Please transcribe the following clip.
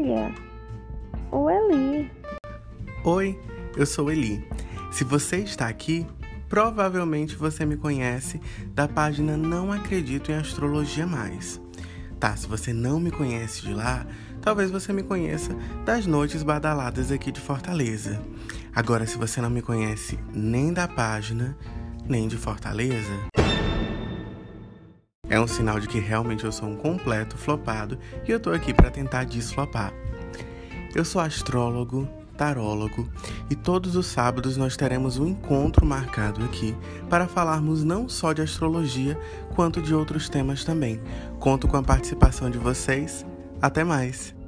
Olha, o Eli. Oi, eu sou Eli. Se você está aqui, provavelmente você me conhece da página Não Acredito em Astrologia Mais. Tá, se você não me conhece de lá, talvez você me conheça das noites badaladas aqui de Fortaleza. Agora, se você não me conhece nem da página, nem de Fortaleza, é um sinal de que realmente eu sou um completo flopado e eu tô aqui para tentar desflopar. Eu sou astrólogo, tarólogo e todos os sábados nós teremos um encontro marcado aqui para falarmos não só de astrologia, quanto de outros temas também. Conto com a participação de vocês. Até mais!